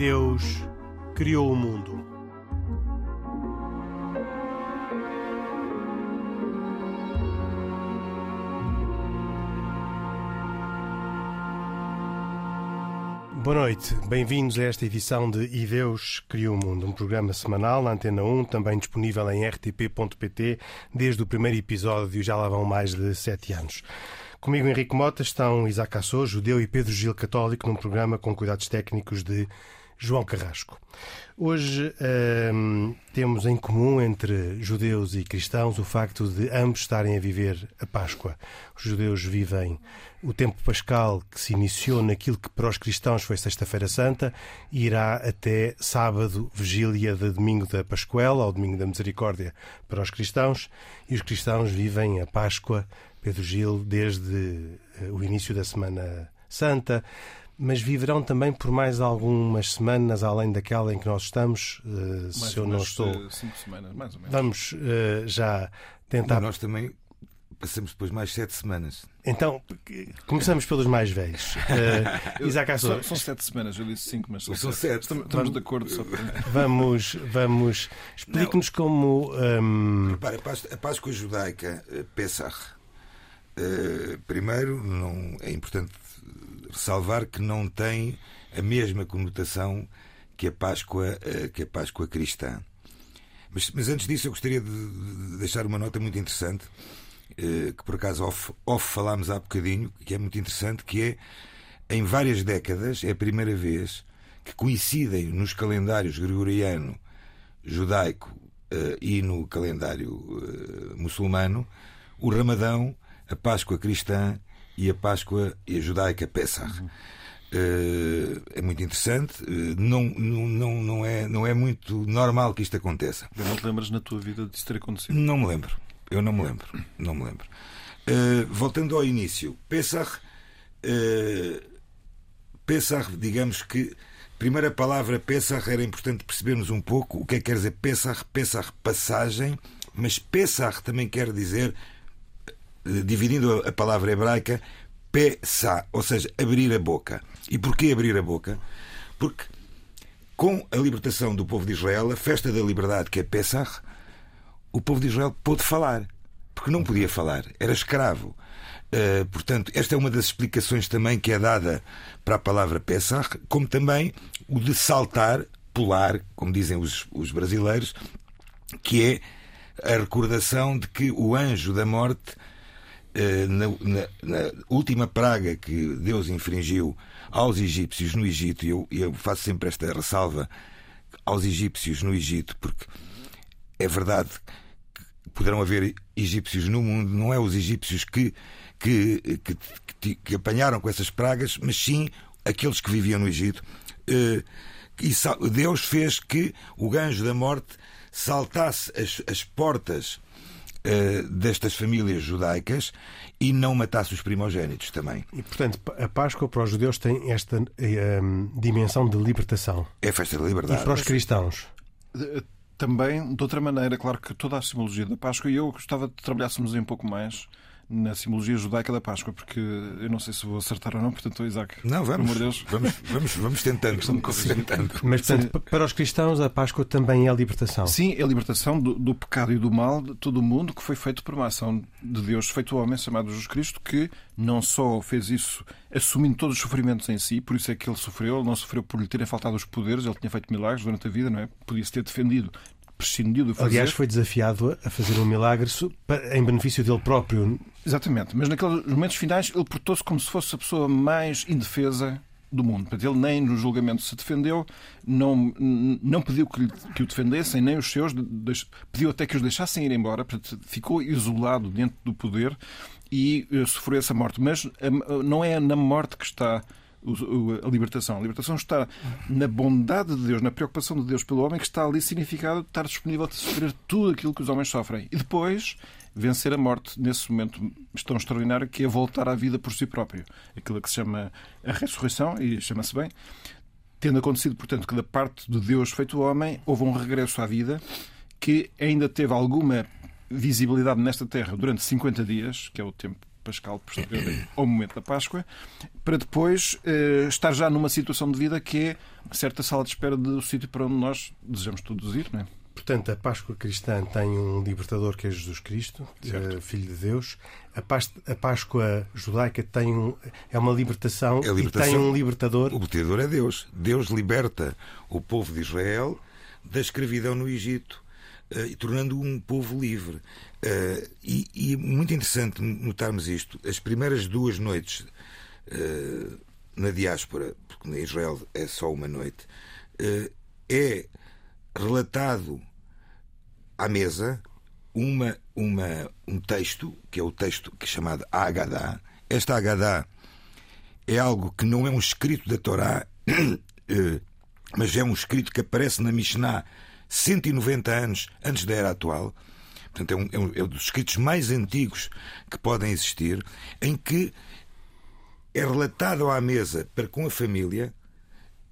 Deus criou o mundo. Boa noite, bem-vindos a esta edição de E Deus Criou o Mundo, um programa semanal na Antena 1, também disponível em rtp.pt desde o primeiro episódio, já lá vão mais de sete anos. Comigo, Henrique Mota, estão Isaac Assou, judeu, e Pedro Gil, católico, num programa com cuidados técnicos de João Carrasco. Hoje hum, temos em comum entre judeus e cristãos o facto de ambos estarem a viver a Páscoa. Os judeus vivem o tempo pascal que se iniciou naquilo que para os cristãos foi Sexta-feira Santa e irá até sábado, vigília de domingo da Pascuela, ou domingo da Misericórdia para os cristãos, e os cristãos vivem a Páscoa, Pedro Gil, desde eh, o início da Semana Santa, mas viverão também por mais algumas semanas além daquela em que nós estamos, uh, se eu não estou. Cinco semanas, mais ou menos. Vamos uh, já tentar. Nós também passamos depois mais sete semanas. Então, começamos pelos mais velhos. Uh, Isaac Assor. São, sete semanas, eu disse cinco, mas são, são sete. sete. Estamos, estamos de acordo. Só para... Vamos, vamos. Explique-nos como. Um... Repare, a Páscoa judaica, Pesach, uh, primeiro, não é importante ressalvar que não tem a mesma conotação que a Páscoa, que a Páscoa cristã. Mas, mas antes disso, eu gostaria de deixar uma nota muito interessante, que por acaso off, off falámos há bocadinho, que é muito interessante, que é, em várias décadas, é a primeira vez que coincidem nos calendários gregoriano, judaico e no calendário muçulmano o Ramadão, a Páscoa cristã e a Páscoa e a judaica Pesach. Uhum. Uh, é muito interessante, uh, não, não, não, é, não é muito normal que isto aconteça. Não te lembras na tua vida disso ter acontecido? Não me lembro, eu não me lembro, não me lembro. Uh, voltando ao início, Pesach, Pesach, digamos que primeira palavra Pesach era importante percebermos um pouco o que é que quer dizer Pesach, Pesach passagem, mas Pesach também quer dizer dividindo a palavra hebraica, pesa, ou seja, abrir a boca. E porquê abrir a boca? Porque com a libertação do povo de Israel, a festa da liberdade, que é Pesach, o povo de Israel pôde falar. Porque não podia falar, era escravo. Uh, portanto, esta é uma das explicações também que é dada para a palavra Pesach, como também o de saltar, pular, como dizem os, os brasileiros, que é a recordação de que o anjo da morte na, na, na, última praga que Deus infringiu aos egípcios no Egito, e eu, eu, faço sempre esta ressalva aos egípcios no Egito, porque é verdade que poderão haver egípcios no mundo, não é os egípcios que, que, que, que, que apanharam com essas pragas, mas sim aqueles que viviam no Egito. E Deus fez que o ganjo da morte saltasse as, as portas uh, destas famílias judaicas e não matasse os primogênitos também. E, portanto, a Páscoa para os judeus tem esta uh, dimensão de libertação. É a festa da liberdade. E para os cristãos? Também, de outra maneira, claro que toda a simbologia da Páscoa, e eu gostava de trabalhássemos um pouco mais na simbologia judaica da Páscoa, porque eu não sei se vou acertar ou não, portanto, Isaac. Não, vamos. Deus. Vamos, vamos, vamos tentando. vamos tentando. Mas, portanto, para os cristãos, a Páscoa também é a libertação. Sim, é a libertação do, do, pecado e do mal de todo o mundo que foi feito por uma ação de Deus feito ao homem chamado Jesus Cristo, que não só fez isso assumindo todos os sofrimentos em si, por isso é que ele sofreu, ele não sofreu por lhe terem faltado os poderes, ele tinha feito milagres durante a vida, não é? Podia-se ter defendido prescindiu de fazer. Aliás, foi desafiado a fazer um milagre em benefício dele próprio. Exatamente, mas naqueles momentos finais ele portou-se como se fosse a pessoa mais indefesa do mundo. Ele nem no julgamento se defendeu, não, não pediu que, que o defendessem, nem os seus, pediu até que os deixassem ir embora, portanto, ficou isolado dentro do poder e uh, sofreu essa morte. Mas uh, não é na morte que está a libertação. A libertação está na bondade de Deus, na preocupação de Deus pelo homem, que está ali significado de estar disponível a sofrer tudo aquilo que os homens sofrem. E depois vencer a morte nesse momento tão extraordinário que é voltar à vida por si próprio. Aquilo que se chama a ressurreição, e chama-se bem. Tendo acontecido, portanto, que da parte de Deus feito homem, houve um regresso à vida que ainda teve alguma visibilidade nesta terra durante 50 dias, que é o tempo pascal posterior ao momento da Páscoa, para depois eh, estar já numa situação de vida que é uma certa sala de espera do sítio para onde nós desejamos todos ir, não é? Portanto, a Páscoa cristã tem um libertador que é Jesus Cristo, certo. Filho de Deus. A, Páscoa judaica tem um, é uma libertação, é libertação e tem um libertador. O libertador é Deus. Deus liberta o povo de Israel da escravidão no Egito, e tornando um povo livre. Uh, e, e, muito interessante notarmos isto. As primeiras duas noites uh, na diáspora, porque em Israel é só uma noite, é relatado à mesa uma, uma, um texto, que é o texto que é chamado Agadá. Esta Agadá é algo que não é um escrito da Torá, eh, mas é um escrito que aparece na Mishnah 190 anos antes da era atual. Portanto, é um, é um, é um dos escritos mais antigos que podem existir, em que é relatado à mesa para com a família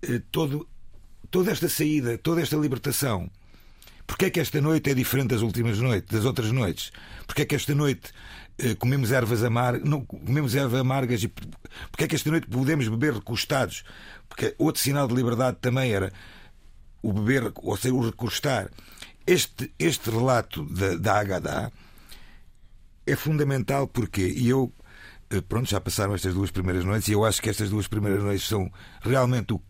eh, todo, toda esta saída, toda esta libertação. Porquê é que esta noite é diferente das últimas noites, das outras noites? Porquê é que esta noite eh, comemos ervas amargas, não comemos ervas amargas e porquê é que esta noite podemos beber recostados? Porque outro sinal de liberdade também era o beber, ou seja, o recostar. Este, este relato da, da Agadá é fundamental porque, e eu, eh, pronto, já passaram estas duas primeiras noites e eu acho que estas duas primeiras noites são realmente o,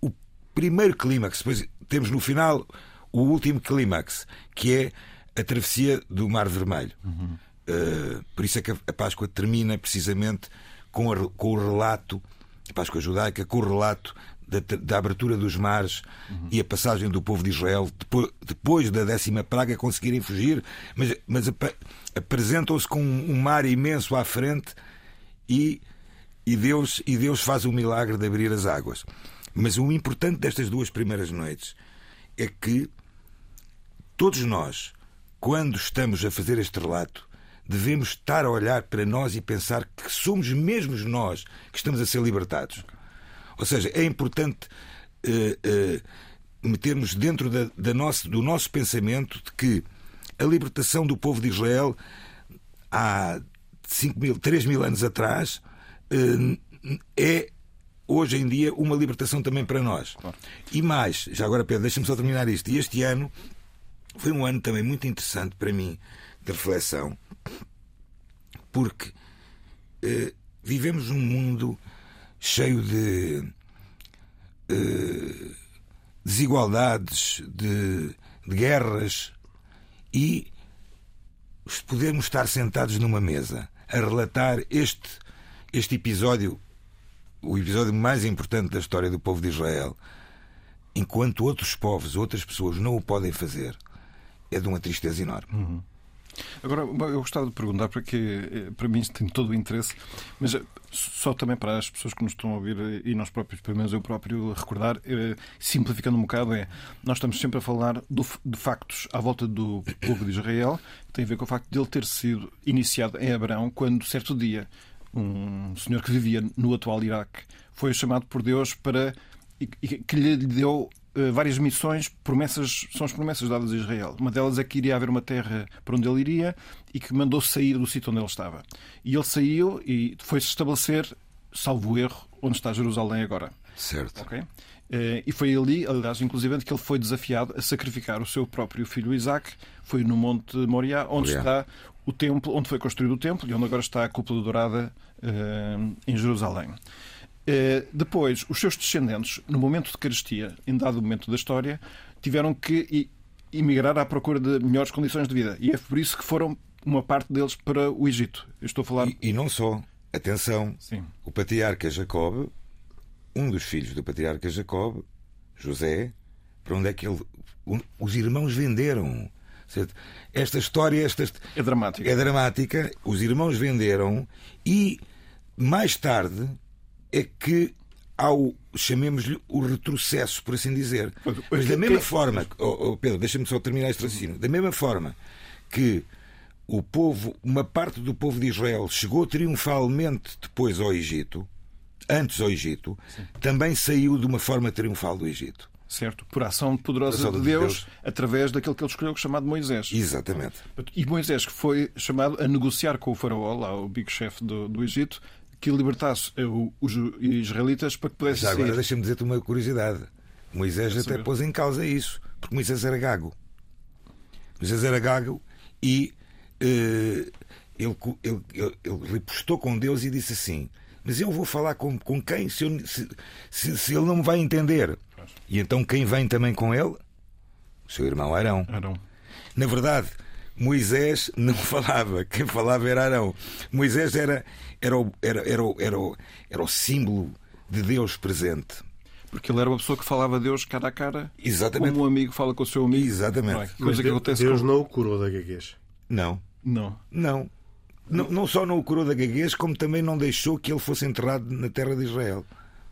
o primeiro clímax. Depois temos no final o último clímax, que é a travessia do Mar Vermelho. Uhum. Uh, por isso é que a Páscoa termina precisamente com, a, com o relato, a Páscoa judaica, com o relato da, da abertura dos mares uhum. e a passagem do povo de Israel depois, depois da décima praga conseguirem fugir, mas, mas ap apresentam-se com um, um mar imenso à frente e, e, Deus, e Deus faz o milagre de abrir as águas. Mas o importante destas duas primeiras noites é que Todos nós, quando estamos a fazer este relato, devemos estar a olhar para nós e pensar que somos mesmo nós que estamos a ser libertados. Ou seja, é importante uh, uh, metermos dentro da, da nosso, do nosso pensamento de que a libertação do povo de Israel há 5 mil, 3 mil anos atrás uh, é hoje em dia uma libertação também para nós. Claro. E mais, já agora Pedro, deixa-me só terminar isto. E este ano foi um ano também muito interessante para mim de reflexão, porque eh, vivemos um mundo cheio de eh, desigualdades, de, de guerras e podemos estar sentados numa mesa a relatar este, este episódio, o episódio mais importante da história do povo de Israel, enquanto outros povos, outras pessoas não o podem fazer é de uma tristeza enorme. Uhum. Agora, eu gostava de perguntar, porque eh, para mim isto tem todo o interesse, mas eh, só também para as pessoas que nos estão a ouvir eh, e nós próprios, pelo menos eu próprio, recordar, simplificando um bocado, é nós estamos sempre a falar do, de factos à volta do povo de Israel, que tem a ver com o facto de ele ter sido iniciado em Abraão quando, certo dia, um senhor que vivia no atual Iraque foi chamado por Deus para que lhe deu várias missões, promessas, são as promessas dadas a Israel. Uma delas é que iria haver uma terra para onde ele iria e que mandou sair do sítio onde ele estava. E ele saiu e foi-se estabelecer, salvo erro, onde está Jerusalém agora. Certo. Okay? Eh, e foi ali, aliás, inclusive, que ele foi desafiado a sacrificar o seu próprio filho Isaac. Foi no Monte Moriá, onde Moriá. está o templo, onde foi construído o templo e onde agora está a cúpula dourada eh, em Jerusalém. Eh, depois, os seus descendentes, no momento de carestia, em dado momento da história, tiveram que emigrar à procura de melhores condições de vida. E é por isso que foram uma parte deles para o Egito. Eu estou a falar. E, e não só. Atenção. Sim. O patriarca Jacob, um dos filhos do patriarca Jacob, José, para onde é que ele. Os irmãos venderam. Esta história esta... é dramática. É dramática. Os irmãos venderam e mais tarde é que ao, chamemos-lhe, o retrocesso, por assim dizer. Mas da mesma forma, oh, oh Pedro, deixa-me só terminar este raciocínio, da mesma forma que o povo, uma parte do povo de Israel chegou triunfalmente depois ao Egito, antes ao Egito, Sim. também saiu de uma forma triunfal do Egito. Certo, por ação poderosa Ação de de Deus, Deus. através daquele que ele escolheu chamado Moisés. Exatamente. E Moisés, que foi chamado a negociar com o faraó, lá o big chefe do, do Egito, que libertasse eh, os israelitas para que pudesse Já agora deixa-me dizer-te uma curiosidade. Moisés até pôs em causa isso, porque Moisés era gago. Moisés era gago e eh, ele, ele, ele, ele repostou com Deus e disse assim: Mas eu vou falar com, com quem se, eu- se, se- se ele não me vai entender? E então quem vem também com ele? O seu irmão Arão. Arão. Na verdade, Moisés não falava, quem falava era Arão. Moisés era, era, o, era, era, era, o, era o símbolo de Deus presente. Porque ele era uma pessoa que falava a Deus cara a cara, Exatamente. como um amigo fala com o seu amigo. Exatamente. Não é? Mas Deus acontece Deus com... não o curou da gaguez. Não, Não. não. Não, não só não o curou da gaguez, como também não deixou que ele fosse enterrado na terra de Israel.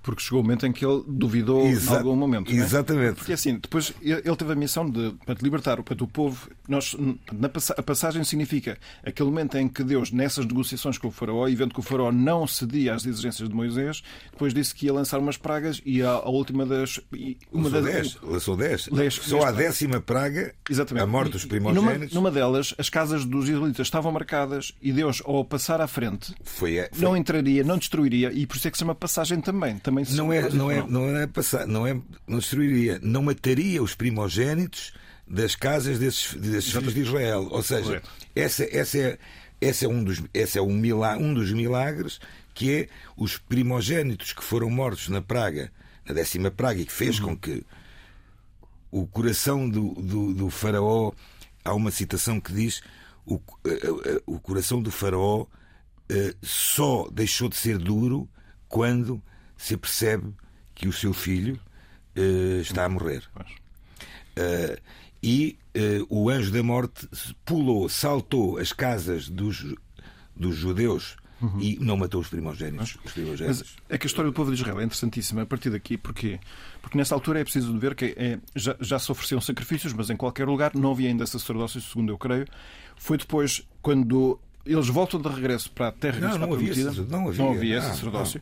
Porque chegou o momento em que ele duvidou Exa- em algum momento. é? Exatamente. Porque assim, depois ele teve a missão de portanto, libertar o povo. Nós, na a passagem significa aquele momento em que Deus, nessas negociações com o faraó, e vendo que o faraó não cedia às exigências de Moisés, depois disse que ia lançar umas pragas e a, a última das. Uma Lançou das 10. Lançou 10. Dez- Só dez a décima praga, Exatamente. a morte dos e numa, primogênitos, numa delas, as casas dos israelitas estavam marcadas e Deus, ao passar à frente, foi, a- foi- não entraria, não destruiria, e por isso é que se chama passagem também. Também se não é, não é, não é passar, não é, não destruiria, não mataria os primogênitos das casas desses, desses filhos de Israel. Ou seja, Correto. essa, essa é, essa é um dos, esse é um, milá- um dos milagres que é os primogênitos que foram mortos na praga, na décima praga, e que fez com que o coração do, do, do faraó, há uma citação que diz o, eh, eh, o coração do faraó eh, só deixou de ser duro quando se apercebe que o seu filho eh, está a morrer. Eh, e eh, o anjo da morte pulou, saltou as casas dos, dos judeus e não matou os primogênitos. Os primogênitos. é que a história do povo de Israel é interessantíssima a partir daqui. Porquê? Porque nessa altura é preciso ver que é- já, já se ofereciam sacrifícios, mas em qualquer lugar não havia ainda sacerdócio, segundo eu creio. Foi depois, quando eles voltam de regresso para a terra que Não, está não havia prometida, sacer- não havia. Ah, sacerdócio.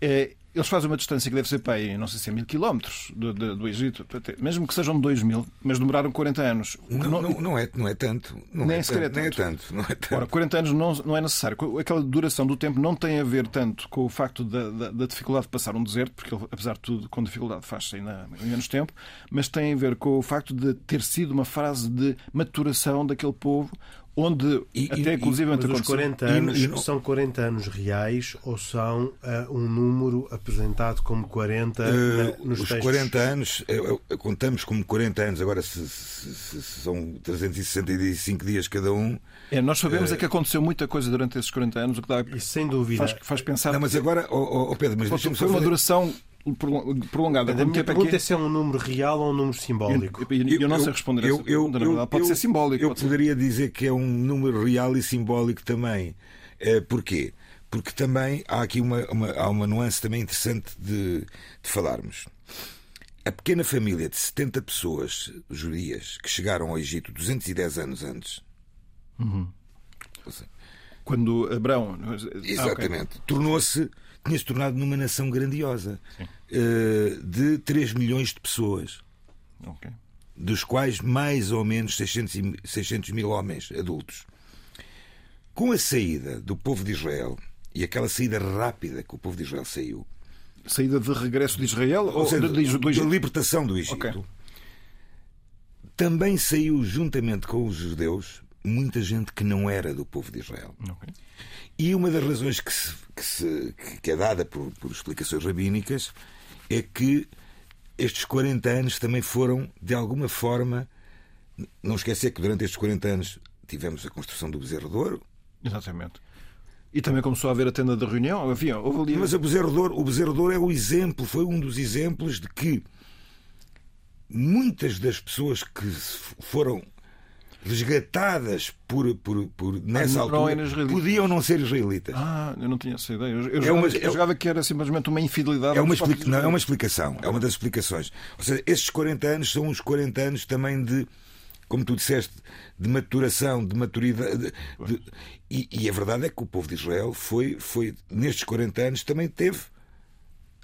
É, eles fazem uma distância que deve ser para aí, não sei se é mil quilómetros do, do, do Egito, mesmo que sejam dois mil, mas demoraram 40 anos. Não, não, não é, não é tanto. Não Nem é sequer é tanto, não é tanto. Não é tanto. Ora, 40 anos não, não é necessário. Aquela duração do tempo não tem a ver tanto com o facto da, da- da dificuldade de passar um deserto, porque ele, apesar de tudo, com dificuldade faz-se ainda em menos tempo, mas tem a ver com o facto de ter sido uma fase de maturação daquele povo, onde E- até e- inclusive Mas os aconteceu- 40 E- anos e não- são 40 anos reais ou são ah, um número apresentado como 40 Eh, na- nos os textos? 40 anos, eh, contamos como 40 anos, agora se, se- se- se são 365 dias cada um. É, nós sabemos é que aconteceu muita coisa durante esses 40 anos, o que dá, E sem dúvida. faz, faz pensar Não, mas agora, oh, oh, oh, Pedro, mas foi só uma fazer- duração prolongada. A minha tempo é pergunta que é se é um número real ou um número simbólico. Eu, eu- eu não sei responder a essa pergunta, na verdade. Pode ser simbólico. Eu pode ser- poderia dizer que é um número real e simbólico também. Eh, Porquê? Porque também há aqui uma, uma- há uma nuance também interessante de, de falarmos. A pequena família de 70 pessoas judias que chegaram ao Egito 210 anos antes. Seja, Quando Abraão. Ah, ok. Exatamente. Tornou-se, tinha-se tornado numa nação grandiosa eh, de 3 milhões de pessoas. Ok. dos quais mais ou menos 600, e- 600 mil homens adultos. Com a saída do povo de Israel e aquela saída rápida que o povo de Israel saiu, Saída de regresso de Israel ou, ou seja, de- de- Egito? libertação do Egito, Ok. também saiu juntamente com os judeus muita gente que não era do povo de Israel. Ok. E uma das razões que, se- que se- que é dada por, por explicações rabínicas é que estes 40 anos também foram, de alguma forma, não esquecer que durante estes 40 anos tivemos a construção do Bezerro de Ouro, Exatamente. E também começou a haver a tenda de reunião. Havia, houve ali. mas o Bezerro de Ouro, o Bezerro de Ouro é o exemplo, foi um dos exemplos de que muitas das pessoas que foram resgatadas por, por, por nessa não- não altura israelitas. podiam não ser israelitas. Ah, eu não tinha essa ideia. Eu, eu É jogava, uma- eu jogava que era simplesmente uma infidelidade. É uma, explica- não, é uma explicação, é uma das explicações. Ou seja, estes 40 anos são os 40 anos também de, como tu disseste, de maturação, de maturidade. de- de- e, e a verdade é que o povo de Israel foi, foi nestes 40 anos, também teve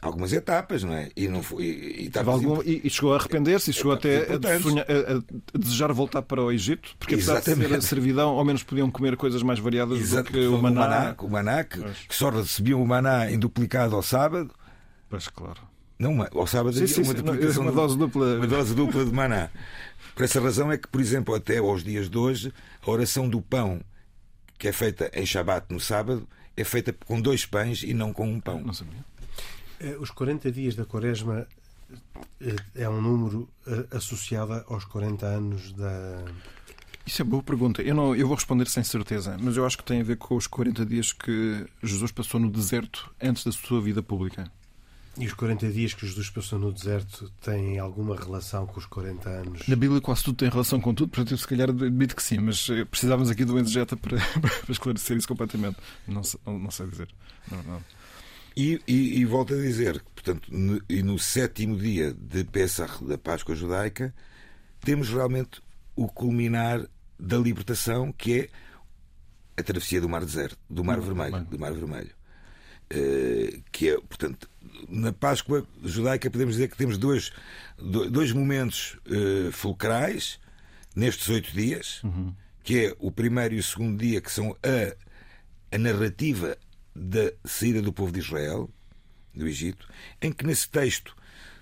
algumas etapas, não é? E, não foi, e, e, algum, e, e chegou a arrepender-se e chegou até a, sonhar, a, a, desejar voltar para o Egito, porque apesar Exatamente. de ser a servidão, ao menos podiam comer coisas mais variadas Exato, do que o maná. O maná, o maná que, que, só recebiam o maná em duplicado ao sábado. Pois, claro. Não, ao sábado sim, sim, uma, duplicação uma dose dupla. Uma dose dupla de maná. Por essa razão é que, por exemplo, até aos dias de hoje, a oração do pão, que é feita em Shabat no sábado, é feita com dois pães e não com um pão. Não sabia. Eh, os 40 dias da Quaresma eh, é um número eh, associado aos 40 anos da. Isso é boa pergunta. Eu, não, eu vou responder sem certeza, mas eu acho que tem a ver com os 40 dias que Jesus passou no deserto antes da sua vida pública. E os 40 dias que Jesus passou no deserto têm alguma relação com os 40 anos? Na Bíblia quase tudo tem relação com tudo, portanto eu se calhar admito que sim, mas precisávamos aqui do exegeta para, para esclarecer isso completamente. Não, não, não sei dizer. Não, não. E, e, e, volto a dizer, portanto, no, e no sétimo dia de Pesach, da Páscoa Judaica, temos realmente o culminar da libertação, que é a travessia do Mar Deserto, do Mar Vermelho, do Mar Vermelho. Uh, que é, portanto, na Páscoa Judaica podemos dizer que temos dois, dois momentos uh, fulcrais nestes oito dias, uhum. que é o primeiro e o segundo dia, que são a, a narrativa da saída do povo de Israel, do Egito, em que nesse texto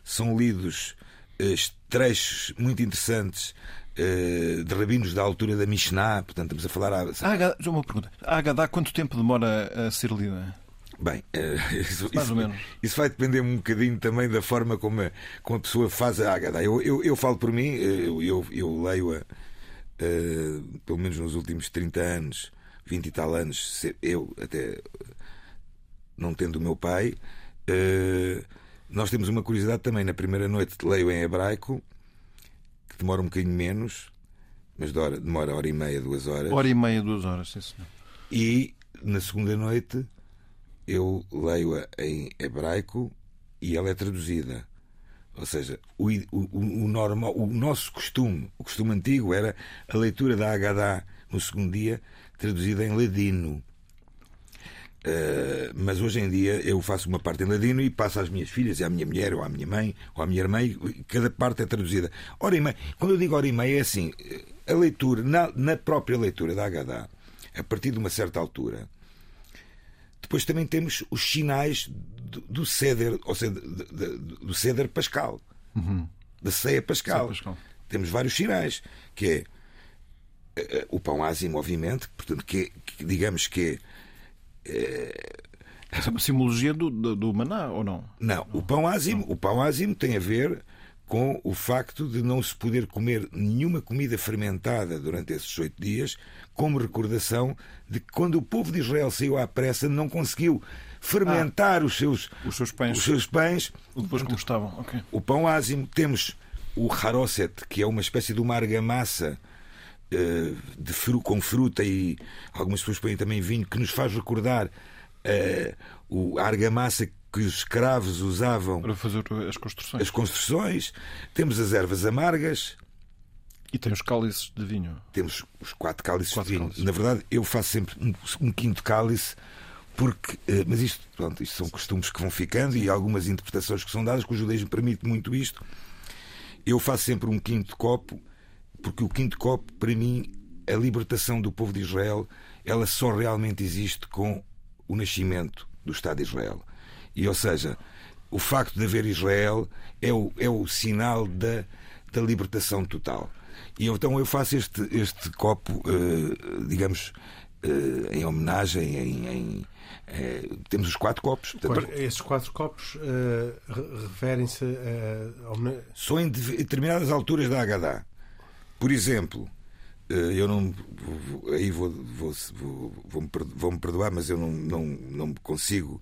são lidos uh, trechos muito interessantes uh, de rabinos da altura da Mishnah, portanto estamos a falar... A... Ah, uma pergunta. A Agadá quanto tempo demora a ser lida? Bem, uh, isso, Mais ou menos. isso vai depender um bocadinho também da forma como a, como a pessoa faz a Agadá. Eu, eu, eu falo por mim, eu, eu, eu leio-a pelo menos nos últimos 30 anos, 20 e tal anos, eu até não tendo o meu pai, uh, nós temos uma curiosidade também. Na primeira noite leio em hebraico, que demora um bocadinho menos, mas demora, demora hora e meia, duas horas. Hora e meia, duas horas, sim, senhor. E na segunda noite eu leio-a em hebraico e ela é traduzida. Ou seja, o, o, o, normal, o nosso costume, o costume antigo era a leitura da Haggadah no segundo dia, traduzida em ladino. Uh, mas hoje em dia eu faço uma parte em ladino e passo às minhas filhas, e à minha mulher, ou à minha mãe, ou à minha irmã, e cada parte é traduzida. Hora e meia. Quando eu digo hora e meia, é assim: a leitura, na, na própria leitura da Haggadah, a partir de uma certa altura, depois também temos os sinais do, do ceder, ou seja, do ceder pascal, uhum. da ceia pascal. pascal. Temos vários sinais, que é eh, eh, o pão ázimo, obviamente, portanto, que, que digamos que é essa é uma simbologia do, do, do, maná, ou não? Não, o pão ázimo, o pão ázimo tem a ver com o facto de não se poder comer nenhuma comida fermentada durante esses oito dias, como recordação de que quando o povo de Israel saiu à pressa não conseguiu fermentar ah, os, seus, os seus pães. Os seus pães. Depois como estavam. Okay. O pão ázimo, temos o haroset, que é uma espécie de uma argamassa de fru, com fruta e algumas pessoas põem também vinho, que nos faz recordar uh, o, a argamassa que os escravos usavam para fazer as construções. As construções. Temos as ervas amargas. E tem os cálices de vinho. Temos os quatro cálices quatro de vinho. Cálices. Na verdade, eu faço sempre um, um quinto cálice porque, eh, mas isto, pronto, isto são costumes que vão ficando e algumas interpretações que são dadas, que o judaísmo permite muito isto. Eu faço sempre um quinto copo, porque o quinto copo, para mim, a libertação do povo de Israel, ela só realmente existe com o nascimento do Estado de Israel. E, ou seja, o facto de haver Israel é o, é o sinal da, da libertação total. E então eu faço este, este copo, uh, digamos, uh, em homenagem, em, em uh, temos os quatro copos. Portanto, esses quatro copos referem-se a. São em determinadas alturas da Haggadah. Por exemplo, eu não. Aí vou, vou, vou, vou, me perdoar, mas eu não, não, não consigo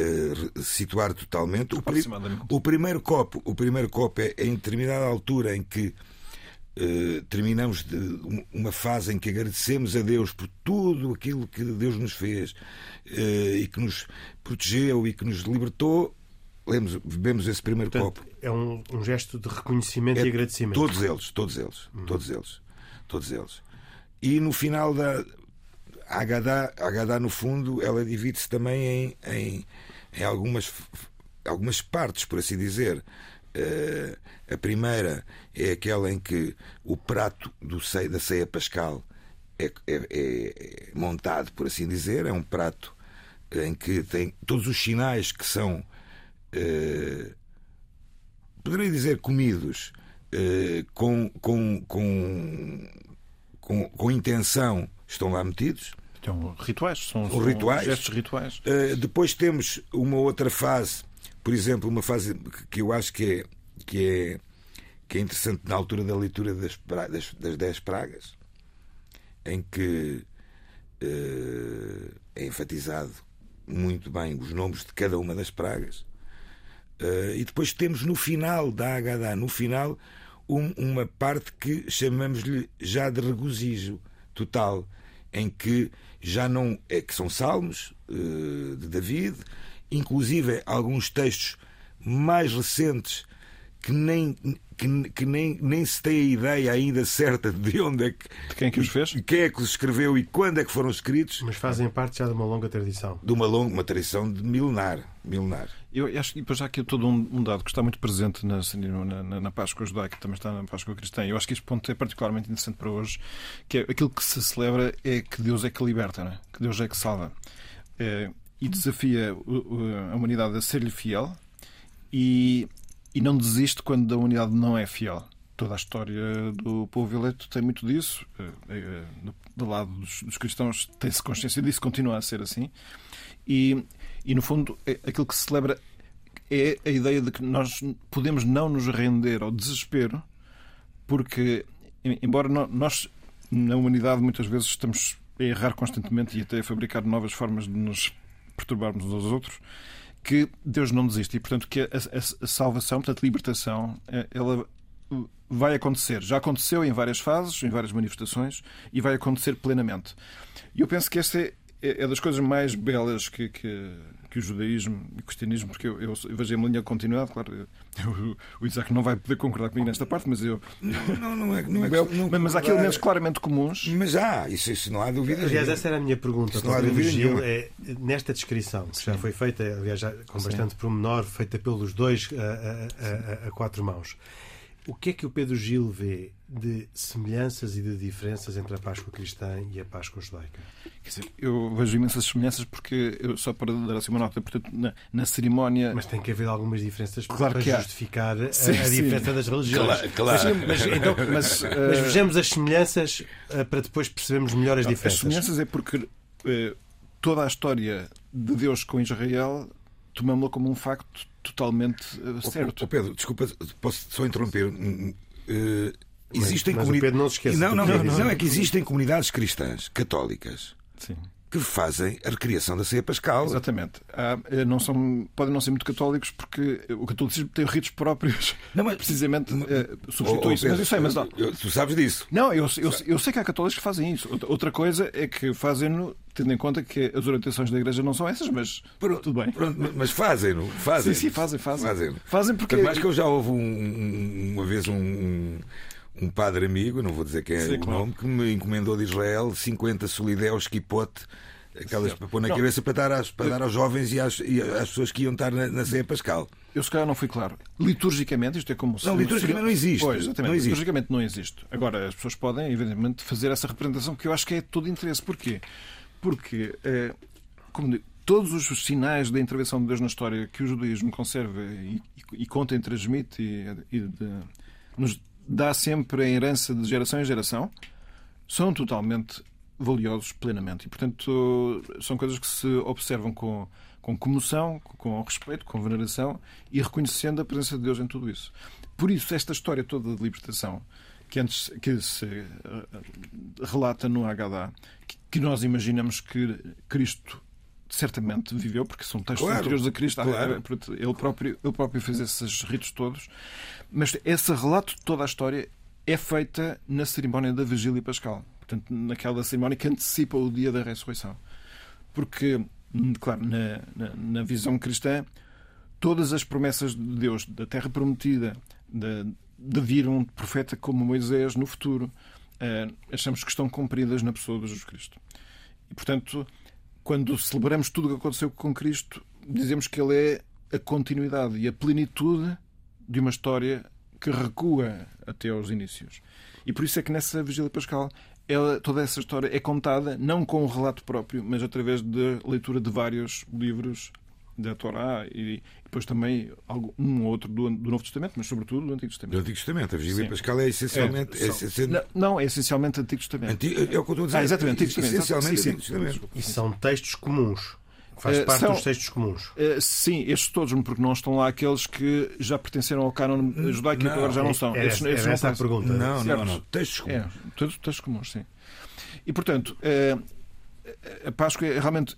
uh, situar totalmente. O, pri o, primeiro copo, o primeiro copo é, é em determinada altura em que uh, terminamos de uma fase em que agradecemos a Deus por tudo aquilo que Deus nos fez uh, e que nos protegeu e que nos libertou. Lemos, bebemos esse primeiro Portanto, copo. É um, um, gesto de reconhecimento é, e agradecimento. Todos eles, todos eles, hum. todos eles, todos eles. E no final da, a Haggadah, no fundo, ela divide-se também em, em, em algumas algumas partes, por assim dizer. Uh, a primeira é aquela em que o prato do ceia, da ceia pascal é, é, é, montado, por assim dizer, é um prato em que tem todos os sinais que são, uh, poderia dizer, comidos uh, com, com, com, com, com intenção, estão lá metidos. Então, rituais, são, são rituais. gestos rituais. Uh, depois temos uma outra fase, por exemplo, uma fase que eu acho que é, que é, que é interessante na altura da leitura das, das, das Dez Pragas, em que uh, é enfatizado muito bem os nomes de cada uma das pragas. Uh, e depois temos no final da Haggadah, no final, um, uma parte que chamamos-lhe já de regozijo total, em que já não é que são salmos uh, de David, inclusive alguns textos mais recentes que nem que, que, nem, nem se tem a ideia ainda certa de onde é que. De quem é que os fez? Quem é que os escreveu e quando é que foram escritos. Mas fazem parte já de uma longa tradição. De uma longa uma tradição de milenar. milenar. Eu acho que já aqui todo um, um, dado que está muito presente na, na, na Páscoa judaica, também está na Páscoa cristã. Eu acho que este ponto é particularmente interessante para hoje, que é aquilo que se celebra é que Deus é que liberta, é? que Deus é que salva. É, e desafia a humanidade a ser-lhe fiel e e não desiste quando a unidade não é fiel. Toda a história do povo eleito tem muito disso. Eh, eh, do lado dos, cristãos tem-se consciência disso, continua a ser assim. E, e no fundo, é, aquilo que se celebra é a ideia de que nós podemos não nos render ao desespero, porque, embora nós, na humanidade, muitas vezes estamos a errar constantemente e até a fabricar novas formas de nos perturbarmos uns aos outros, que Deus não desiste e, portanto, que a, a, a salvação, portanto, a libertação, eh, ela vai acontecer. Já aconteceu em várias fases, em várias manifestações e vai acontecer plenamente. E eu penso que esta é, é, é das coisas mais belas que, que, que o judaísmo e o cristianismo, porque eu, eu, eu vejo a linha de continuidade, claro, eu, o Isaac não vai poder concordar comigo nesta parte, mas eu. Não, não, não é. Não é não, mas, mas há aqui elementos claramente comuns. Mas há, isso, isso não há dúvida. Aliás, essa era a minha pergunta. não há dúvida Gil, é, nesta descrição, que já foi feita, aliás, já com bastante Sim. promenor, feita pelos dois a, a, a, a quatro mãos. O que é que o Pedro Gil vê de semelhanças e de diferenças entre a Páscoa cristã e a Páscoa judaica? Quer dizer, eu vejo imensas semelhanças porque, eu, só para dar assim uma nota, portanto, na, na cerimónia. Mas tem que haver algumas diferenças claro para que justificar a, sim, a, diferença das religiões. Claro, claro. Mas, mas, então, mas, uh... mas, vejamos as semelhanças uh, para depois percebermos melhor as diferenças. As semelhanças é porque uh, toda a história de Deus com Israel tomamos-la como um facto totalmente certo. Oh, oh, Pedro, desculpa, posso só interromper? Uh, existem comunidades. Não, não, não, não, é que existem comunidades cristãs católicas Sim que fazem a recriação da ceia pascal. Exatamente. Há, eh, não são, podem não ser muito católicos porque o catolicismo tem ritos próprios. Não, mas, precisamente uh, substitui isso. Mas eu sei, mas. Tu sabes disso. Não, eu, eu, eu, sei que há católicos que fazem isso. Outra coisa é que fazem-no tendo em conta que as orientações da Igreja não são essas, mas pronto, tudo bem. Pronto, mas fazem-no. Fazem. Sim, sim, fazem, fazem. Fazem, fazem porque. mais que eu já houve um, uma vez um um padre amigo, não vou dizer quem é Sim, o claro. nome, que me encomendou de Israel 50 solidéus quipote aquelas para pôr na não. cabeça para dar, às, para dar aos jovens e às, e às pessoas que iam estar na, na ceia pascal. Eu se calhar não fui claro. Liturgicamente, isto é como Não, liturgicamente não existe. Pois, exatamente. Não existe. Liturgicamente não existe. Agora, as pessoas podem, evidentemente, fazer essa representação que eu acho que é de todo interesse. Porquê? Porque, é, como digo, todos os sinais da intervenção de Deus na história que o judaísmo conserva e, e, e conta e transmite e, e de, nos dá sempre em herança de geração em geração, são totalmente valiosos plenamente. E, portanto, são coisas que se observam com, com comoção, com respeito, com veneração e reconhecendo a presença de Deus em tudo isso. Por isso, esta história toda de libertação que antes que se eh, relata no Haggadah, que nós imaginamos que Cristo certamente viveu, porque são textos claro, anteriores a Cristo, claro. ele, próprio, ele próprio fez esses ritos todos, mas esse relato de toda a história é feita na cerimónia da Vigília Pascal, portanto, naquela cerimónia que antecipa o dia da ressurreição. Porque, claro, na, na, na visão cristã, todas as promessas de Deus, da terra prometida, de, de vir um profeta como Moisés no futuro, uh, achamos que estão cumpridas na pessoa de Jesus Cristo. E, portanto, quando celebramos tudo o que aconteceu com Cristo, dizemos que Ele é a continuidade e a plenitude de uma história que recua até aos inícios. E por isso é que nessa Vigília Pascal ela, toda essa história é contada não com um relato próprio, mas através da leitura de vários livros da Torá e depois também um ou outro do, do, Novo Testamento, mas sobretudo do Antigo Testamento. Do Antigo Testamento. A Vigília Pascal é essencialmente. É, é, não, não, é essencialmente Antigo Testamento. Antigo, é o que eu estou a dizer. Ah, exatamente, Antigo Testamento. Essencialmente sim, Antigo Testamento. E são textos comuns. Faz uh, parte são, dos textos comuns. Uh, sim, estes todos, porque não estão lá aqueles que já pertenceram ao cânon judaico e que agora já não são. É, estes, é, estes essa não a pergunta. Não, não, não. Textos comuns. É, todos textos comuns, sim. E, portanto, uh, a Páscoa é realmente.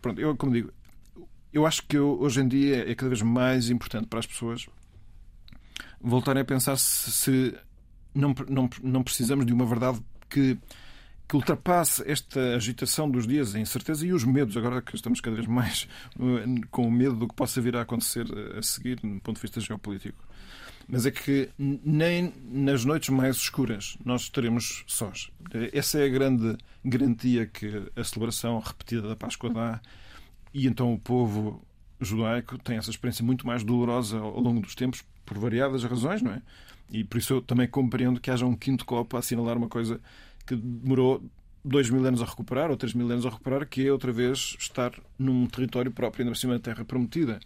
pronto, eu, como digo, eu acho que hoje em dia é cada vez mais importante para as pessoas voltarem a pensar se, se não, não, não precisamos de uma verdade que que ultrapasse esta agitação dos dias, a incerteza e os medos, agora que estamos cada vez mais uh, com o medo do que possa vir a acontecer uh, a seguir, no ponto de vista geopolítico. Mas é que nem nas noites mais escuras nós estaremos sós. Essa é a grande garantia que a celebração repetida da Páscoa dá, e então o povo judaico tem essa experiência muito mais dolorosa ao longo dos tempos, por variadas razões, não é? E por isso eu também compreendo que haja um quinto copo a assinalar uma coisa que demorou dois mil anos a recuperar, ou três mil anos a recuperar, que é outra vez estar num território próprio, ainda por cima da terra prometida.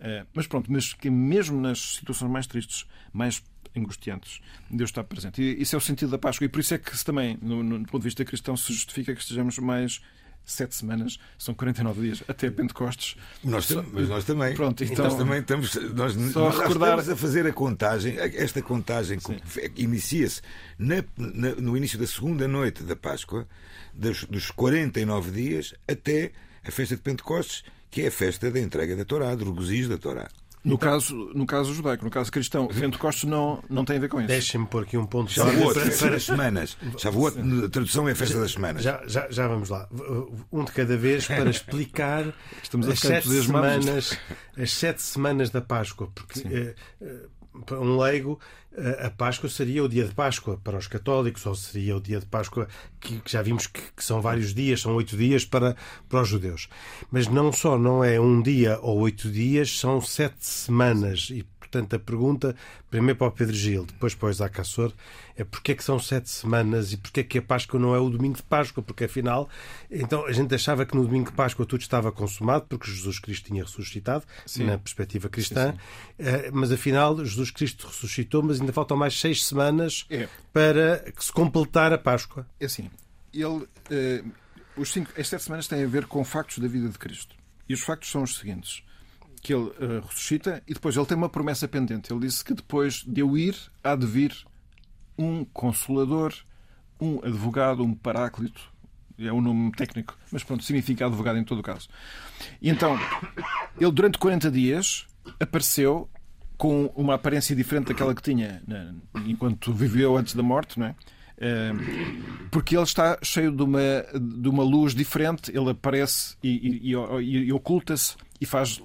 Eh, mas pronto, mas que mesmo nas situações mais tristes, mais angustiantes, Deus está presente. E isso é o sentido da Páscoa. E por isso é que também, no, no ponto de vista cristão, se justifica que estejamos mais sete semanas, são 49 dias, até Pentecostes. Nós, mas nós também. Pronto, então, nós também estamos. Nós, só nós recordar... estamos a fazer a contagem. Esta contagem inicia-se no início da segunda noite da Páscoa, dos, dos 49 dias até a festa de Pentecostes, que é a festa da entrega da Torá, do regozijo da Torá. No, então, caso, no caso judaico, no caso cristão, Pentecostes não, não tem a ver com isso. Deixem-me pôr aqui um ponto. Shavuot, para, festa das semanas. Shavuot, a tradução é a festa das semanas. Já, já, já vamos lá. Um de cada vez para explicar Estamos as, sete semanas, as sete semanas da Páscoa. Porque uh, um leigo a Páscoa seria o dia de Páscoa para os católicos, ou seria o dia de Páscoa que, já vimos que, que, são vários dias, são oito dias para, para os judeus. Mas não só não é um dia ou oito dias, são sete semanas. E Portanto, a pergunta, primeiro para o Pedro Gil, depois para o Isaac Cassor, é porquê é que são sete semanas e porquê é que a Páscoa não é o domingo de Páscoa? Porque afinal, então a gente achava que no domingo de Páscoa tudo estava consumado, porque Jesus Cristo tinha ressuscitado, sim. na perspectiva cristã, sim, sim. Eh, mas afinal Jesus Cristo ressuscitou, mas ainda faltam mais seis semanas é. para se completar a Páscoa. É assim, ele, eh, os cinco, as sete semanas têm a ver com factos da vida de Cristo. E os factos são os seguintes que ele uh, ressuscita e depois ele tem uma promessa pendente. Ele disse que depois de eu ir, há de vir um consolador, um advogado, um paráclito. É um nome técnico, mas pronto, significa advogado em todo o caso. E então, ele durante 40 dias apareceu com uma aparência diferente daquela que tinha né, enquanto viveu antes da morte, não é? Eh, porque ele está cheio de uma, de uma luz diferente, ele aparece e, e, e, e oculta-se e faz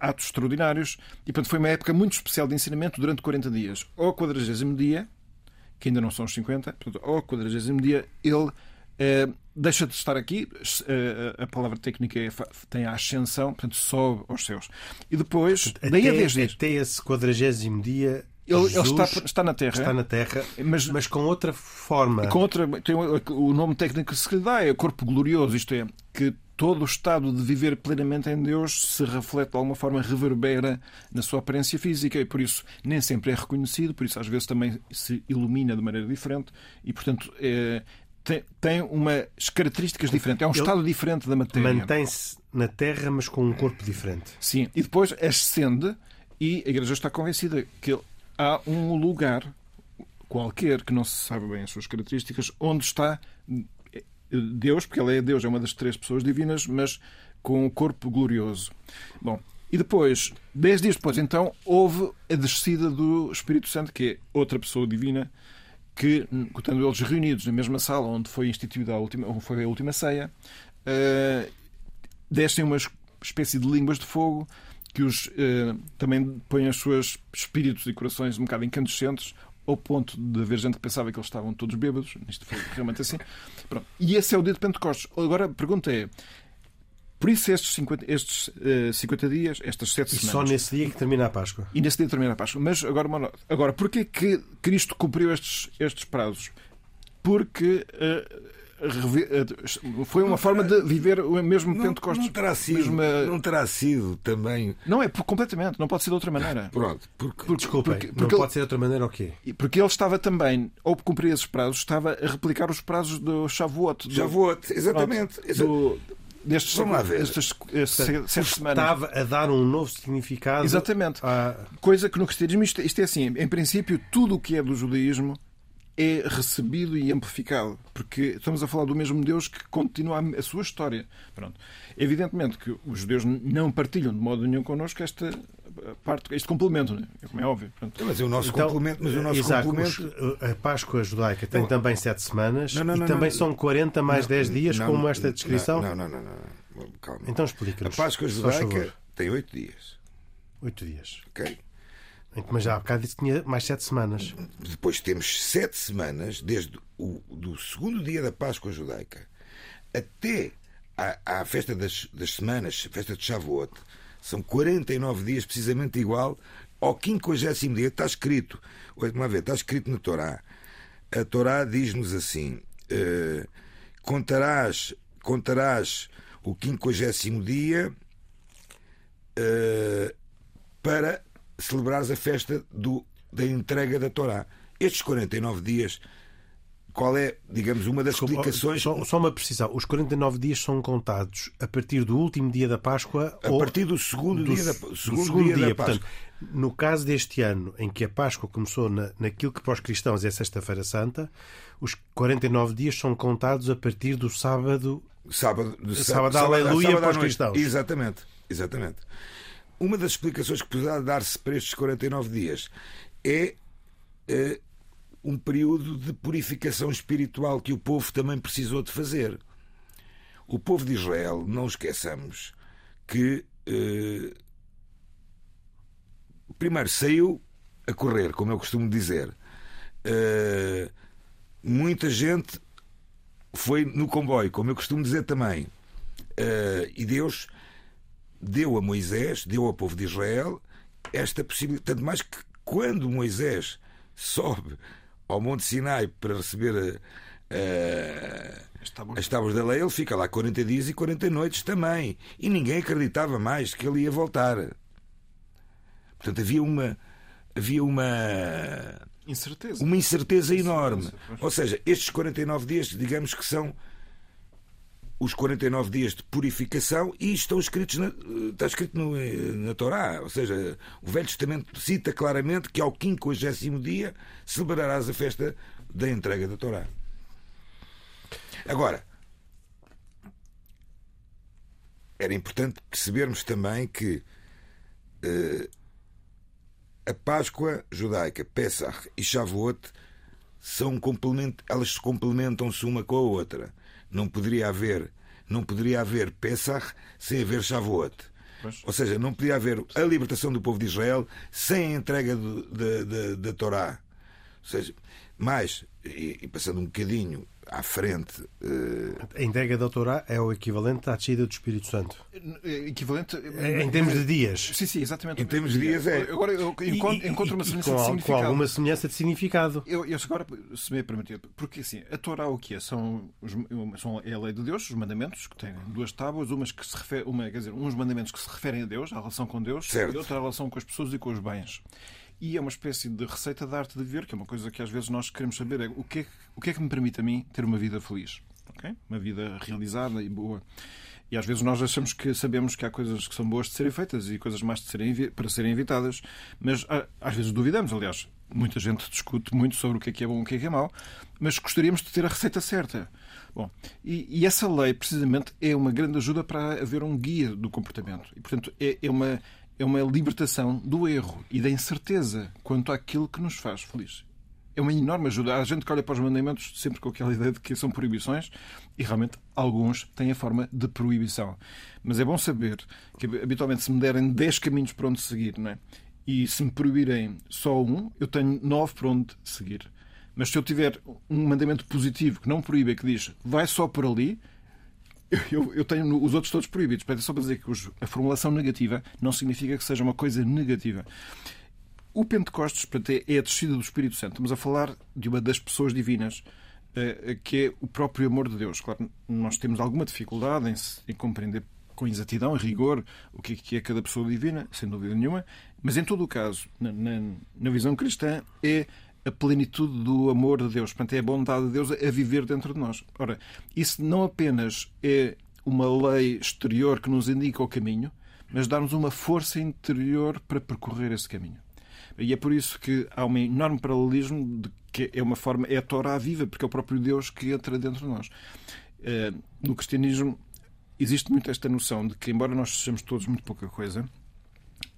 atos extraordinários. E, portanto, foi uma época muito especial de ensinamento durante 40 dias. Ao 40 dia, que ainda não são os 50, portanto, ao 40 dia, ele uh, deixa de estar aqui. Uh, a palavra técnica é, tem a ascensão, portanto, sobe aos céus. E depois, até, daí a 10 dias. Até esse 40 dia ele, ele está, está, na Terra. Está na Terra, mas, mas com outra forma. Com outra, tem, o nome técnico que se lhe dá é corpo glorioso, isto é, que todo o estado de viver plenamente em Deus se reflete de alguma forma, reverbera na sua aparência física e por isso nem sempre é reconhecido, por isso às vezes também se ilumina de maneira diferente e, portanto, é, tem, tem umas características diferentes. É um Ele estado diferente da matéria. Mantém-se na Terra, mas com um corpo diferente. Sim, e depois ascende e a Igreja está convencida que há um lugar qualquer, que não se sabe bem as suas características, onde está Deus, porque ele é Deus, é uma das três pessoas divinas, mas com o corpo glorioso. Bom, e depois, dez dias depois, então, houve a descida do Espírito Santo, que é outra pessoa divina, que, estando eles reunidos na mesma sala onde foi instituída a última, onde foi a última ceia, uh, descem uma espécie de línguas de fogo que os uh, também põem os seus espíritos e corações um bocado incandescentes, ao ponto de haver gente que pensava que eles estavam todos bêbados. Isto foi realmente assim. Pronto. E esse é o dia de Pentecostes. Agora a pergunta é: Por isso, estes 50, estes, uh, 50 dias, estas 7 e semanas. E só nesse dia que termina a Páscoa. E nesse dia termina a Páscoa. Mas agora, uma agora porquê que Cristo cumpriu estes, estes prazos? Porque. Uh, foi uma forma de viver o mesmo não, Pentecostes. Não terá sido, mesma... não terá sido também. Não é completamente, não pode ser de outra maneira. Pronto, porque, porque Desculpem, porque, porque não pode ser de outra maneira o quê? Porque ele estava também, ao cumprir esses prazos, estava a replicar os prazos do Shavuot. Do, Shavuot, exatamente. Do, destes, Vamos lá ver. Estava a dar um novo significado. Exatamente. À... Coisa que no cristianismo, isto, isto é assim, em princípio, tudo o que é do judaísmo é recebido e amplificado, porque estamos a falar do mesmo Deus que continua a sua história. Pronto. Evidentemente que os judeus não partilham de modo nenhum connosco esta parte, este complemento, né? como é óbvio. Pronto. Mas é o nosso então, complemento, mas o nosso exato, complemento... a Páscoa judaica tem também sete semanas não, não, não, e também são 40 mais 10 dias, como esta descrição? Não, não, não, não. calma. Então explica-nos. A Páscoa judaica tem oito dias. Oito dias. Ok. Mas já há bocado disse que tinha mais sete semanas. Depois temos sete semanas, desde o do segundo dia da Páscoa judaica até à, à festa das, das semanas, festa de Shavuot. São 49 dias, precisamente igual ao 50 dia. Está escrito, uma vez, está escrito na Torá. A Torá diz-nos assim: uh, contarás, contarás o 50 dia uh, para celebrares a festa do, da entrega da Torá. Estes 49 dias, qual é, digamos, uma das explicações. Só, só, uma precisão: os 49 dias são contados a partir do último dia da Páscoa a ou partir do segundo do, dia da, segundo segundo dia, dia da Páscoa. Portanto, no caso deste ano, em que a Páscoa começou na, naquilo que para os cristãos é Sexta-feira Santa, os 49 dias são contados a partir do sábado. Sábado, do sábado, sábado aleluia sábado para os cristãos. Exatamente, exatamente. Uma das explicações que poderá dar-se para estes 49 dias é, é um período de purificação espiritual que o povo também precisou de fazer. O povo de Israel, não esqueçamos, que eh, primeiro saiu a correr, como eu costumo dizer. Eh, muita gente foi no comboio, como eu costumo dizer também. E Deus deu a Moisés, deu ao povo de Israel esta possibilidade. Tanto mais que quando Moisés sobe ao Monte Sinai para receber a, a, as tábuas da lei, ele fica lá 40 dias e 40 noites também. E ninguém acreditava mais que ele ia voltar. Portanto, havia uma. Havia uma. Incerteza. Uma incerteza enorme. Ou seja, estes 49 dias, digamos que são os 49 dias de purificação e estão escritos na, está escrito no, na Torá. Ou seja, o Velho Testamento cita claramente que ao 50 dia celebrarás a festa da entrega da Torá. Agora, era importante percebermos também que uh, a Páscoa judaica, Pesach e Shavuot, são complemento, elas se complementam-se uma com a outra. Não poderia haver, não poderia haver Pesach sem haver Shavuot. Mas... Ou seja, não poderia haver a libertação do povo de Israel sem a entrega da Torá. Ou seja, mais, e, e passando um bocadinho à frente. Uh... A entrega da Torá é o equivalente à descida do Espírito Santo. Equivalente. Em termos de dias. Sim, sim, exatamente. Em termos de dias é. Agora eu encontro, encontro uma semelhança com, de significado. Com alguma semelhança de significado. Eu, eu agora, se me permitir, porque assim, a Torá o que é? São, são é a lei de Deus, os mandamentos, que têm duas tábuas, umas que se referem, uma, quer dizer, uns mandamentos que se referem a Deus, à relação com Deus, certo. e outra à relação com as pessoas e com os bens e é uma espécie de receita de arte de viver, que é uma coisa que às vezes nós queremos saber. É o que é, o que, é que me permite a mim ter uma vida feliz? Okay? Uma vida realizada e boa. E às vezes nós achamos que sabemos que há coisas que são boas de serem feitas e coisas más de serem, para serem evitadas, mas às vezes duvidamos. Aliás, muita gente discute muito sobre o que é que é bom e o que é que é mau, mas gostaríamos de ter a receita certa. Bom, e, e, essa lei, precisamente, é uma grande ajuda para haver um guia do comportamento. E, portanto, é, é uma, é uma libertação do erro e da incerteza quanto àquilo que nos faz felizes. É uma enorme ajuda. Há gente que olha para os mandamentos sempre com aquela ideia de que são proibições e realmente alguns têm a forma de proibição. Mas é bom saber que habitualmente se me derem 10 caminhos para onde seguir, não é? E se me proibirem só um, eu tenho nove para onde seguir. Mas se eu tiver um mandamento positivo que não proíbe, que diz vai só por ali, eu, eu, tenho os outros todos proibidos. Só para dizer que os, a formulação negativa não significa que seja uma coisa negativa. O Pentecostes portanto, é, é a descida do Espírito Santo. Estamos a falar de uma das pessoas divinas, uh, que é o próprio amor de Deus. Claro, nós temos alguma dificuldade em, em compreender com exatidão e rigor o é, que é cada pessoa divina, sem dúvida nenhuma, mas em todo o caso, na, na, na visão cristã, é a plenitude do amor de Deus, portanto, é a bondade de Deus a viver dentro de nós. Ora, isso não apenas é uma lei exterior que nos indica o caminho, mas dá-nos uma força interior para percorrer esse caminho. E é por isso que há um enorme paralelismo de que é uma forma, é a Torá viva, porque é o próprio Deus que entra dentro de nós. Eh, no cristianismo existe muito esta noção de que, embora nós sejamos todos muito pouca coisa,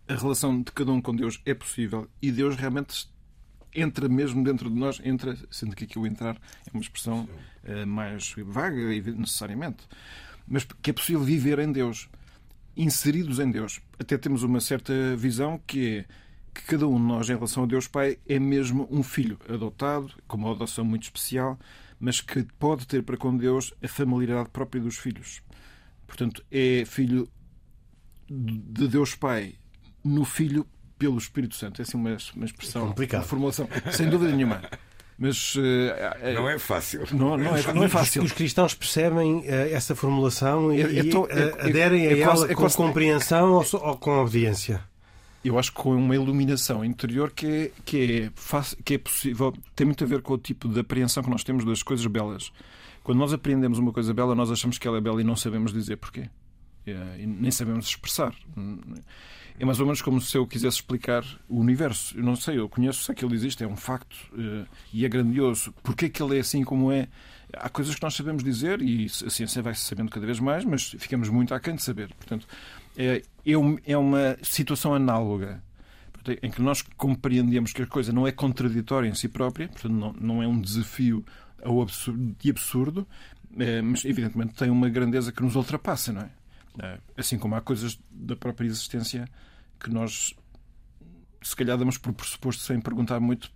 a relação de cada um com Deus é possível e Deus realmente entra mesmo dentro de nós, entra, sendo que aqui o entrar é uma expressão uh, mais vaga necessariamente, mas que é possível viver em Deus, inseridos em Deus. Até temos uma certa visão que é que cada um de nós, em relação a Deus Pai, é mesmo um filho adotado, com uma adoção muito especial, mas que pode ter para com Deus a familiaridade própria dos filhos. Portanto, é filho de Deus Pai no Filho pelo Espírito Santo. É assim uma, uma expressão, Complicado. uma formulação, sem dúvida nenhuma. Mas uh, não é fácil. Não, não, é, não é fácil. Os, cristãos percebem uh, essa formulação e, é, é, uh, aderem a ela com quase, compreensão ou, ou, com obediência? Eu acho que com uma iluminação interior que é, que, é, que é possível, tem muito a ver com o tipo de apreensão que nós temos das coisas belas. Quando nós apreendemos uma coisa bela, nós achamos que ela é bela e não sabemos dizer porquê. E nem sabemos expressar. É mais ou menos como se eu quisesse explicar o universo. Eu não sei, eu conheço, sei que ele existe, é um facto uh, e é grandioso. Porquê que ele é assim como é? Há coisas que nós sabemos dizer e a ciência vai se sabendo cada vez mais, mas ficamos muito aquém de saber. Portanto, é, é uma situação análoga em que nós compreendemos que a coisa não é contraditória em si própria, portanto, não, não é um desafio ao absurdo, de absurdo, é, mas evidentemente tem uma grandeza que nos ultrapassa, não é? É, assim como há coisas da própria existência que nós, se calhar, damos por pressuposto sem perguntar muito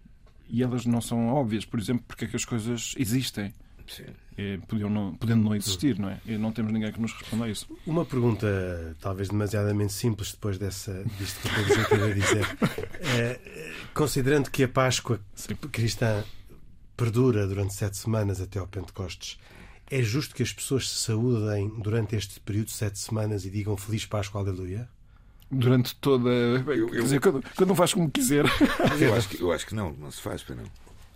e elas não são óbvias. Por exemplo, porque é que as coisas existem. Sim. É, podiam não, podendo não existir, não é? E não temos ninguém que nos responda a isso. Uma pergunta, talvez demasiadamente simples, depois dessa, disto que eu acabei de dizer. É, considerando que a Páscoa Sim. cristã perdura durante sete semanas até ao Pentecostes, é justo que as pessoas se saúdem durante este período de sete semanas e digam Feliz Páscoa, Aleluia? Durante toda. Eu, Quer dizer, quando, quando não faz como quiser. Eu acho, que, eu acho que não, não se faz, para não.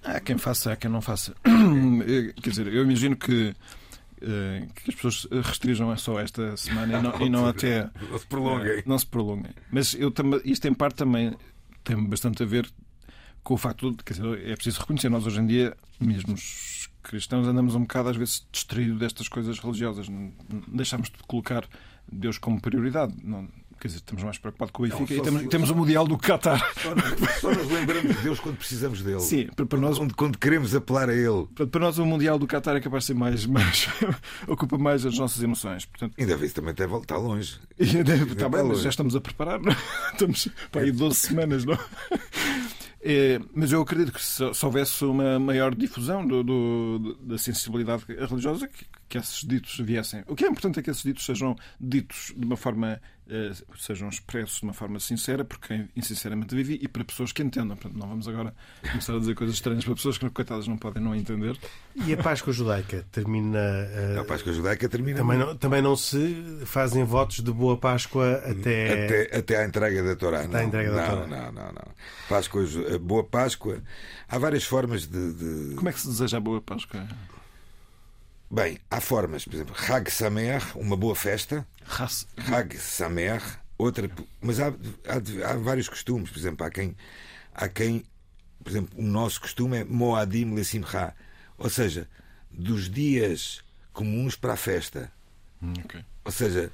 Há quem faça, há quem não faça. Quer dizer, eu imagino que, eh, que as pessoas restringam só esta semana e não, e não até. Não se prolonguem. Não se prolonguem. Mas eu, isto, em parte, também tem bastante a ver com o facto de. Quer dizer, é preciso reconhecer, nós hoje em dia, mesmo cristãos andamos um bocado às vezes distraídos destas coisas religiosas. Deixamos de colocar Deus como prioridade. Não, quer dizer, estamos mais preocupados com o Benfica e temos, se, temos o Mundial do Qatar. Só, só, nos lembramos de Deus quando precisamos dele. Sim, para nós, quando, quando queremos apelar a Ele. Para nós o Mundial do Qatar é capaz de ser mais, mais ocupa mais as nossas emoções. Portanto, ainda vez também está, está longe. está bem, mas já estamos a preparar. Não? Estamos para aí 12 semanas, não? É, mas eu acredito que se, se houvesse uma maior difusão do, do, da sensibilidade religiosa, que, que esses ditos viessem. O que é importante é que esses ditos sejam ditos de uma forma eh, sejam expressos de uma forma sincera por quem insinceramente vive e para pessoas que entendam. Portanto, não vamos agora começar a dizer coisas estranhas para pessoas que, coitadas, não podem não entender. E a Páscoa Judaica termina. Uh, a Páscoa Judaica termina. Também não, também não se fazem votos de boa Páscoa até. Até, até à entrega da Torá. Não, entrega da não, Torá. não, não, não. Páscoa, boa Páscoa. Há várias formas de, de. Como é que se deseja a boa Páscoa? Bem, há formas, por exemplo, Hag Samer, uma boa festa. Hag Samer, outra. Mas há, há, há, vários costumes, por exemplo, há quem, há quem. Por exemplo, o nosso costume é Moadim Lesimcha, ou seja, dos dias comuns para a festa. Hum, okay. Ou seja,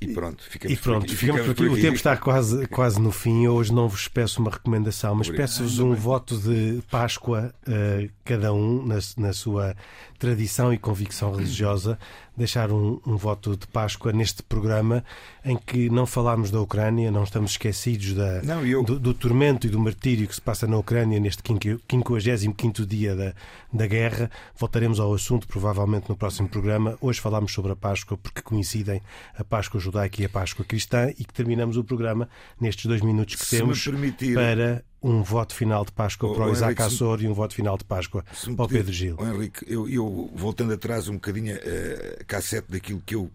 E pronto, ficamos, e pronto, por, aqui. ficamos por aqui. O tempo está quase, quase no fim. Hoje não vos peço uma recomendação, mas peço-vos um voto de Páscoa, uh, cada um, na, na sua tradição e convicção religiosa, deixar um, um, voto de Páscoa neste programa em que não falámos da Ucrânia, não estamos esquecidos da, não, eu... do, do, tormento e do martírio que se passa na Ucrânia neste 55 dia da, da guerra. Voltaremos ao assunto provavelmente no próximo programa. Hoje falámos sobre a Páscoa porque coincidem a Páscoa judaica e a Páscoa cristã e que terminamos o programa nestes dois minutos que Se temos permitir... para um voto final de Páscoa oh, para o Isaac Henrique, Assor e um voto final de Páscoa para o Pedro Gil. Oh, Henrique, eu, eu, voltando atrás um bocadinho a, a cassete daquilo que eu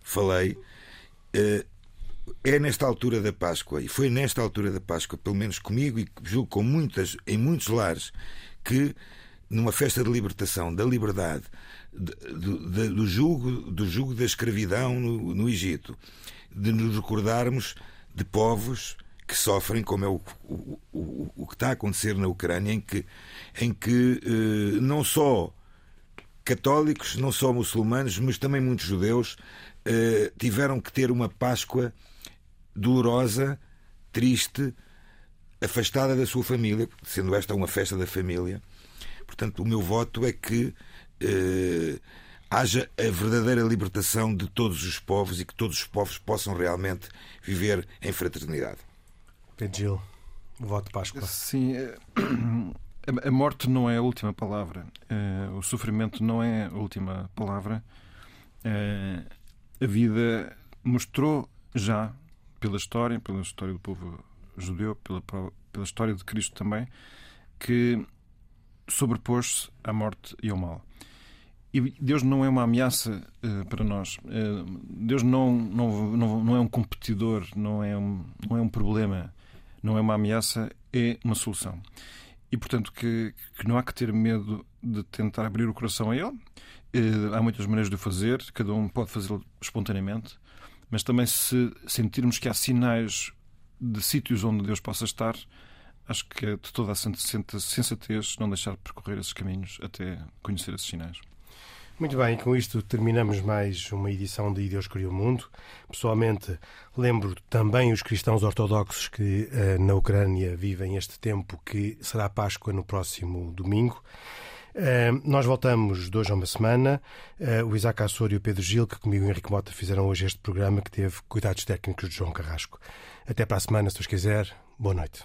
falei, uh, é nesta altura da Páscoa, e foi nesta altura da Páscoa, pelo menos comigo e julgo com muitas, em muitos lares, que numa festa de libertação, da liberdade, do, do, do jugo, do jugo da escravidão no, no Egito, de nos recordarmos de povos que sofrem, como é o, o, o, o que está a acontecer na Ucrânia, em que, em que eh, não só católicos, não só muçulmanos, mas também muitos judeus eh, tiveram que ter uma Páscoa dolorosa, triste, afastada da sua família, sendo esta uma festa da família. Portanto, o meu voto é que eh, haja a verdadeira libertação de todos os povos e que todos os povos possam realmente viver em fraternidade. Pedro Gil, voto de Páscoa. Sim, eh, a morte não é a última palavra. Eh, o sofrimento não é a última palavra. Eh, a vida mostrou já, pela história, pela história do povo judeu, pela, pela história de Cristo também, que sobrepôs-se à morte e ao mal. E Deus não é uma ameaça uh, para nós. Uh, Deus não, não, não, não é um competidor, não é um, não é um problema não é uma ameaça, é uma solução. E, portanto, que, que não há que ter medo de tentar abrir o coração a Ele. Eh, há muitas maneiras de o fazer, cada um pode fazê-lo espontaneamente, mas também se sentirmos que há sinais de sítios onde Deus possa estar, acho que é de toda a sensatez não deixar de percorrer esses caminhos até conhecer esses sinais. Muito bem, com isto terminamos mais uma edição de Deus Criou o Mundo. Pessoalmente, lembro também os cristãos ortodoxos que uh, na Ucrânia vivem este tempo que será Páscoa no próximo domingo. Uh, nós voltamos hoje a uma semana. Uh, o Isaac Assor e o Pedro Gil, que comigo e o Henrique Mota fizeram hoje este programa, que teve cuidados técnicos de João Carrasco. Até para a semana, se Deus quiser. Boa noite.